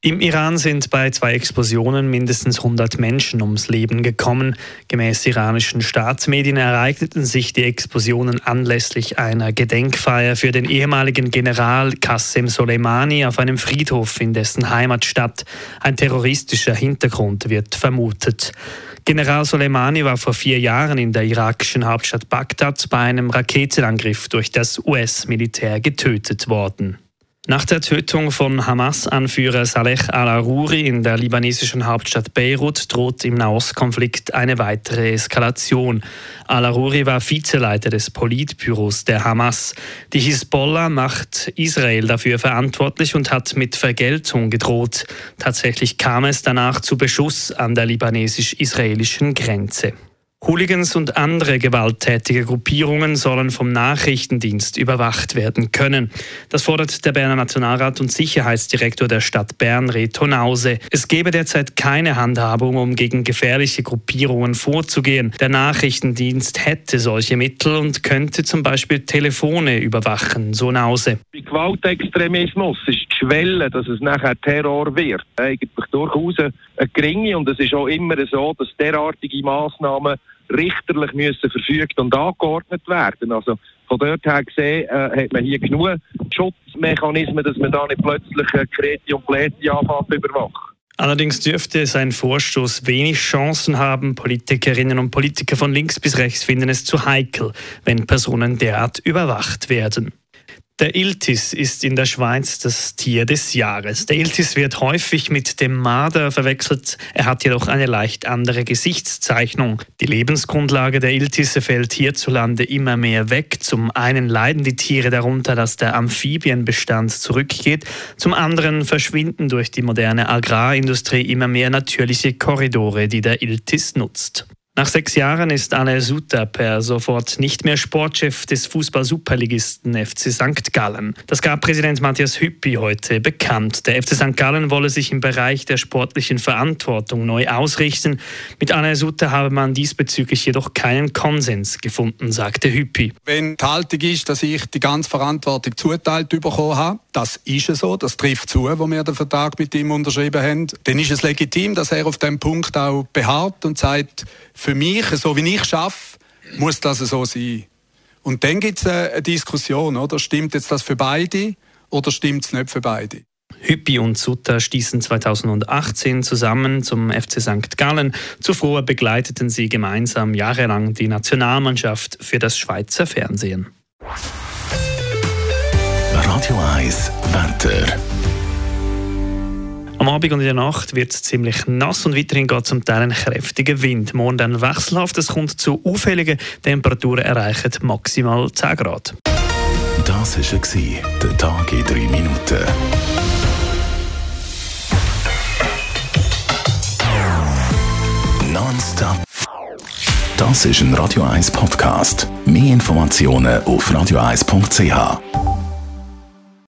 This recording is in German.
Im Iran sind bei zwei Explosionen mindestens 100 Menschen ums Leben gekommen. Gemäß iranischen Staatsmedien ereigneten sich die Explosionen anlässlich einer Gedenkfeier für den ehemaligen General Qasem Soleimani auf einem Friedhof in dessen Heimatstadt. Ein terroristischer Hintergrund wird vermutet. General Soleimani war vor vier Jahren in der irakischen Hauptstadt Bagdad bei einem Raketenangriff durch das US-Militär getötet worden. Nach der Tötung von Hamas-Anführer Saleh al-Aruri in der libanesischen Hauptstadt Beirut droht im Nahostkonflikt eine weitere Eskalation. Al-Aruri war Vizeleiter des Politbüros der Hamas. Die Hisbollah macht Israel dafür verantwortlich und hat mit Vergeltung gedroht. Tatsächlich kam es danach zu Beschuss an der libanesisch-israelischen Grenze. Hooligans und andere gewalttätige Gruppierungen sollen vom Nachrichtendienst überwacht werden können. Das fordert der Berner Nationalrat und Sicherheitsdirektor der Stadt Bern, Reto Nause. Es gebe derzeit keine Handhabung, um gegen gefährliche Gruppierungen vorzugehen. Der Nachrichtendienst hätte solche Mittel und könnte zum Beispiel Telefone überwachen, so Nause. Bei Gewaltextremismus ist die Schwelle, dass es nachher Terror wird, eigentlich durchaus eine geringe und es ist auch immer so, dass derartige Massnahmen richterlich müssen verfügt und angeordnet werden. Also von dort her gesehen äh, hat man hier genug Schutzmechanismen, dass man da nicht plötzlich äh, Kreti und Pläti anfängt überwachen. Allerdings dürfte sein Vorstoß wenig Chancen haben. Politikerinnen und Politiker von links bis rechts finden es zu heikel, wenn Personen derart überwacht werden. Der Iltis ist in der Schweiz das Tier des Jahres. Der Iltis wird häufig mit dem Marder verwechselt. Er hat jedoch eine leicht andere Gesichtszeichnung. Die Lebensgrundlage der Iltisse fällt hierzulande immer mehr weg. Zum einen leiden die Tiere darunter, dass der Amphibienbestand zurückgeht. Zum anderen verschwinden durch die moderne Agrarindustrie immer mehr natürliche Korridore, die der Iltis nutzt. Nach sechs Jahren ist Anel Suter per sofort nicht mehr Sportchef des Fußball-Superligisten FC St. Gallen. Das gab Präsident Matthias Hüppi heute bekannt. Der FC St. Gallen wolle sich im Bereich der sportlichen Verantwortung neu ausrichten. Mit Anel Suter habe man diesbezüglich jedoch keinen Konsens gefunden, sagte Hüppi. Wenn die Haltung ist, dass ich die ganze Verantwortung zuteilt bekommen habe, das ist so, das trifft zu, wo wir den Vertrag mit ihm unterschrieben haben, dann ist es legitim, dass er auf dem Punkt auch beharrt und sagt, für mich, so wie ich arbeite, muss das so sein. Und dann gibt es eine Diskussion, oder? Stimmt jetzt das für beide oder stimmt es nicht für beide? Hüppi und Sutter stießen 2018 zusammen zum FC St. Gallen. Zuvor begleiteten sie gemeinsam jahrelang die Nationalmannschaft für das Schweizer Fernsehen. Radio 1 Wetter. Am Abend und in der Nacht wird es ziemlich nass und weiterhin geht zum Teil ein kräftiger Wind. Morgen dann wechselhaft. Es kommt zu auffälligen Temperaturen erreichen maximal 10 Grad. Das war der Tag in 3 Minuten. Nonstop. Das ist ein Radio 1 Podcast. Mehr Informationen auf radio1.ch.